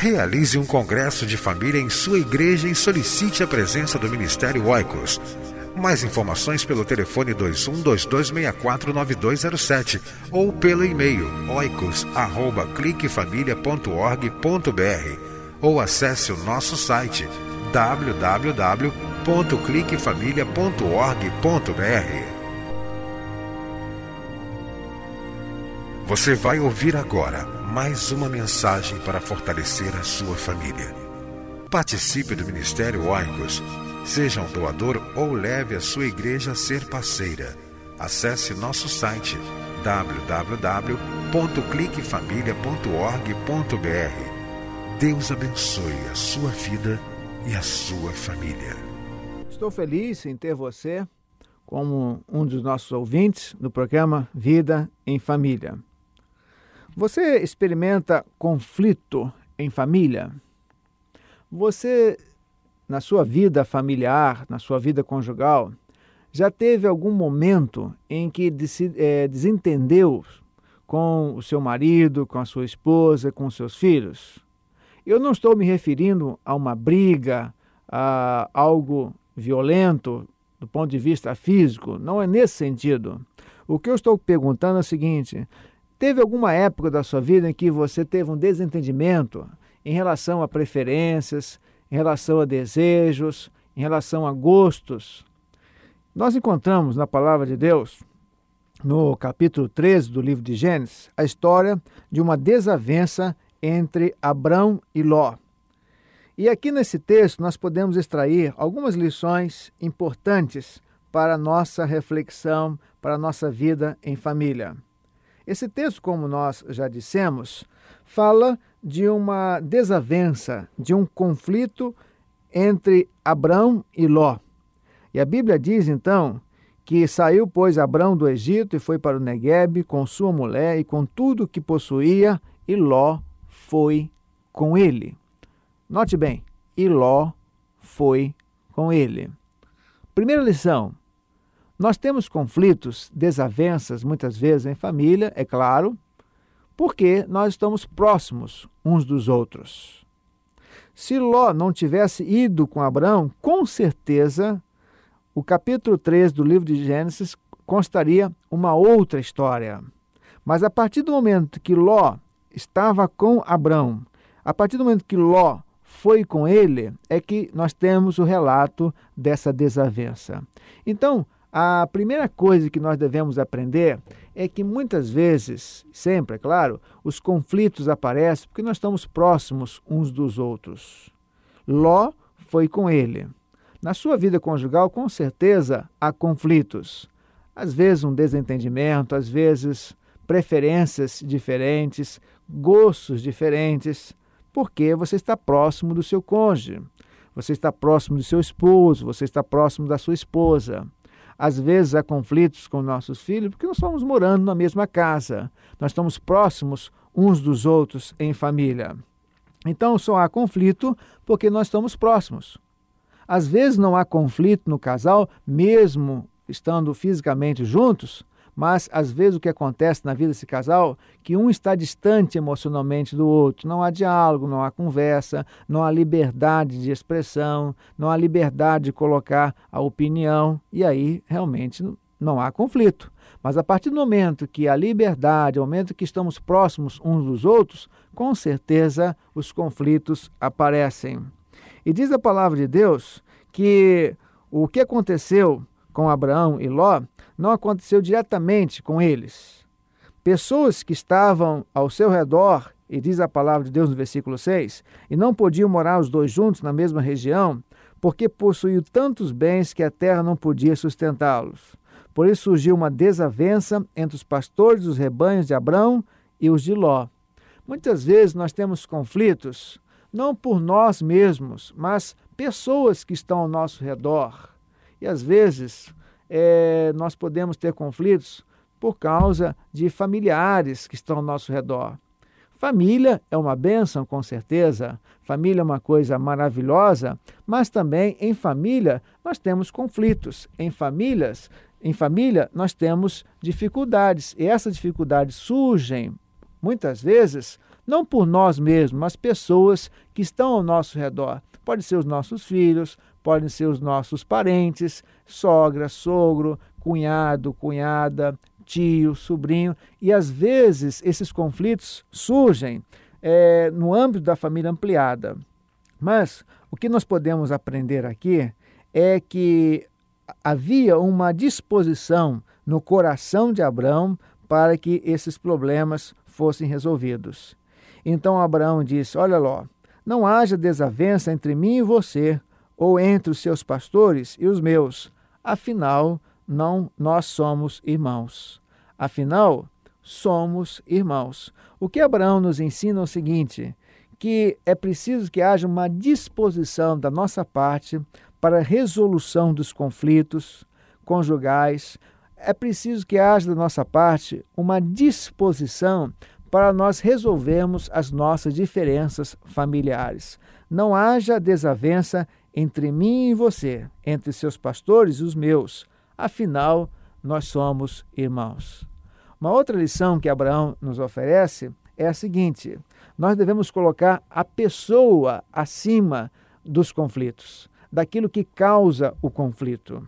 Realize um congresso de família em sua igreja e solicite a presença do Ministério Oicos. Mais informações pelo telefone 2122649207 ou pelo e-mail oicos@cliquefamilia.org.br ou acesse o nosso site www.cliquefamilia.org.br. Você vai ouvir agora mais uma mensagem para fortalecer a sua família. Participe do Ministério Oicos. Seja um doador ou leve a sua igreja a ser parceira. Acesse nosso site www.cliquefamilia.org.br. Deus abençoe a sua vida e a sua família. Estou feliz em ter você como um dos nossos ouvintes no programa Vida em Família. Você experimenta conflito em família? Você, na sua vida familiar, na sua vida conjugal, já teve algum momento em que é, desentendeu com o seu marido, com a sua esposa, com os seus filhos? Eu não estou me referindo a uma briga, a algo violento do ponto de vista físico, não é nesse sentido. O que eu estou perguntando é o seguinte: Teve alguma época da sua vida em que você teve um desentendimento em relação a preferências, em relação a desejos, em relação a gostos? Nós encontramos na palavra de Deus, no capítulo 13 do livro de Gênesis, a história de uma desavença entre Abrão e Ló. E aqui nesse texto nós podemos extrair algumas lições importantes para a nossa reflexão, para a nossa vida em família. Esse texto, como nós já dissemos, fala de uma desavença, de um conflito entre Abrão e Ló. E a Bíblia diz então que saiu, pois, Abrão do Egito e foi para o Negueb com sua mulher e com tudo que possuía, e Ló foi com ele. Note bem, e Ló foi com ele. Primeira lição: nós temos conflitos, desavenças, muitas vezes em família, é claro, porque nós estamos próximos uns dos outros. Se Ló não tivesse ido com Abraão, com certeza o capítulo 3 do livro de Gênesis constaria uma outra história. Mas a partir do momento que Ló estava com Abraão, a partir do momento que Ló foi com ele, é que nós temos o relato dessa desavença. Então, a primeira coisa que nós devemos aprender é que muitas vezes, sempre, é claro, os conflitos aparecem porque nós estamos próximos uns dos outros. Ló foi com ele. Na sua vida conjugal, com certeza, há conflitos. Às vezes, um desentendimento, às vezes, preferências diferentes, gostos diferentes, porque você está próximo do seu cônjuge, você está próximo do seu esposo, você está próximo da sua esposa. Às vezes há conflitos com nossos filhos porque nós estamos morando na mesma casa, nós estamos próximos uns dos outros em família. Então só há conflito porque nós estamos próximos. Às vezes não há conflito no casal, mesmo estando fisicamente juntos, mas às vezes o que acontece na vida desse casal que um está distante emocionalmente do outro, não há diálogo, não há conversa, não há liberdade de expressão, não há liberdade de colocar a opinião e aí realmente não há conflito. Mas a partir do momento que há liberdade, ao momento que estamos próximos uns dos outros, com certeza os conflitos aparecem. E diz a palavra de Deus que o que aconteceu com Abraão e Ló não aconteceu diretamente com eles. Pessoas que estavam ao seu redor, e diz a palavra de Deus no versículo 6, e não podiam morar os dois juntos na mesma região, porque possuíam tantos bens que a terra não podia sustentá-los. Por isso surgiu uma desavença entre os pastores dos rebanhos de Abraão e os de Ló. Muitas vezes nós temos conflitos, não por nós mesmos, mas pessoas que estão ao nosso redor. E às vezes é, nós podemos ter conflitos por causa de familiares que estão ao nosso redor. Família é uma bênção, com certeza. Família é uma coisa maravilhosa, mas também em família nós temos conflitos. Em famílias, em família nós temos dificuldades. E essas dificuldades surgem muitas vezes não por nós mesmos, mas pessoas que estão ao nosso redor. Pode ser os nossos filhos, podem ser os nossos parentes, sogra, sogro, cunhado, cunhada, tio, sobrinho, e às vezes esses conflitos surgem é, no âmbito da família ampliada. Mas o que nós podemos aprender aqui é que havia uma disposição no coração de Abraão para que esses problemas fossem resolvidos. Então Abraão disse: Olha lá, não haja desavença entre mim e você, ou entre os seus pastores e os meus. Afinal, não nós somos irmãos. Afinal, somos irmãos. O que Abraão nos ensina é o seguinte: que é preciso que haja uma disposição da nossa parte para a resolução dos conflitos conjugais. É preciso que haja da nossa parte uma disposição para nós resolvermos as nossas diferenças familiares. Não haja desavença entre mim e você, entre seus pastores e os meus. Afinal, nós somos irmãos. Uma outra lição que Abraão nos oferece é a seguinte: nós devemos colocar a pessoa acima dos conflitos, daquilo que causa o conflito.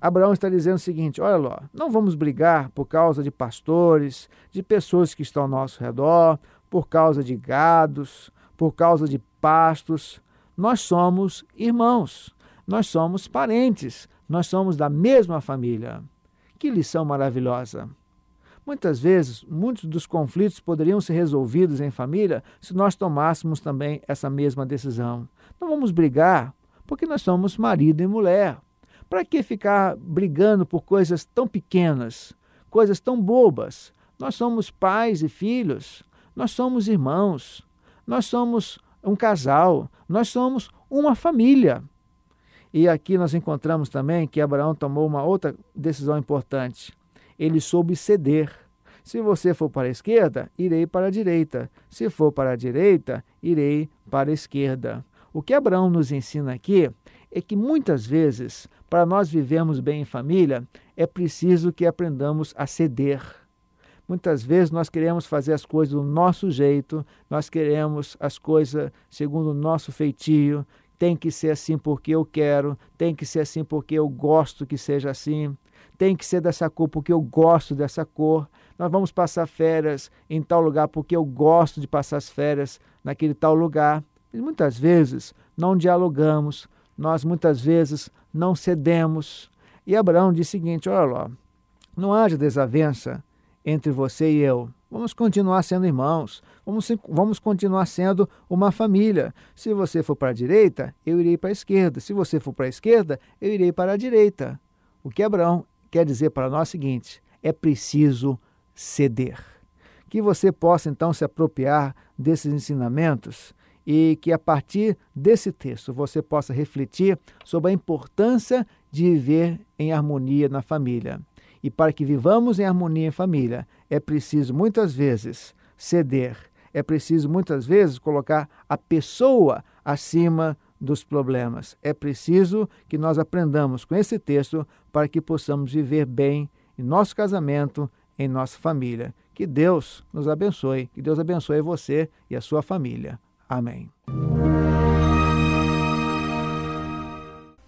Abraão está dizendo o seguinte: olha lá, não vamos brigar por causa de pastores, de pessoas que estão ao nosso redor, por causa de gados, por causa de pastos. Nós somos irmãos, nós somos parentes, nós somos da mesma família. Que lição maravilhosa! Muitas vezes, muitos dos conflitos poderiam ser resolvidos em família se nós tomássemos também essa mesma decisão. Não vamos brigar porque nós somos marido e mulher. Para que ficar brigando por coisas tão pequenas, coisas tão bobas? Nós somos pais e filhos, nós somos irmãos, nós somos um casal, nós somos uma família. E aqui nós encontramos também que Abraão tomou uma outra decisão importante. Ele soube ceder. Se você for para a esquerda, irei para a direita. Se for para a direita, irei para a esquerda. O que Abraão nos ensina aqui é que muitas vezes, para nós vivermos bem em família, é preciso que aprendamos a ceder. Muitas vezes nós queremos fazer as coisas do nosso jeito, nós queremos as coisas segundo o nosso feitio, tem que ser assim porque eu quero, tem que ser assim porque eu gosto que seja assim, tem que ser dessa cor porque eu gosto dessa cor. Nós vamos passar férias em tal lugar porque eu gosto de passar as férias naquele tal lugar. E muitas vezes não dialogamos, nós muitas vezes não cedemos. E Abraão diz o seguinte: olha lá, não haja desavença entre você e eu. Vamos continuar sendo irmãos, vamos, vamos continuar sendo uma família. Se você for para a direita, eu irei para a esquerda. Se você for para a esquerda, eu irei para a direita. O que Abraão quer dizer para nós é o seguinte: é preciso ceder. Que você possa então se apropriar desses ensinamentos e que a partir desse texto você possa refletir sobre a importância de viver em harmonia na família. E para que vivamos em harmonia em família, é preciso muitas vezes ceder, é preciso muitas vezes colocar a pessoa acima dos problemas. É preciso que nós aprendamos com esse texto para que possamos viver bem em nosso casamento, em nossa família. Que Deus nos abençoe, que Deus abençoe você e a sua família. Amém.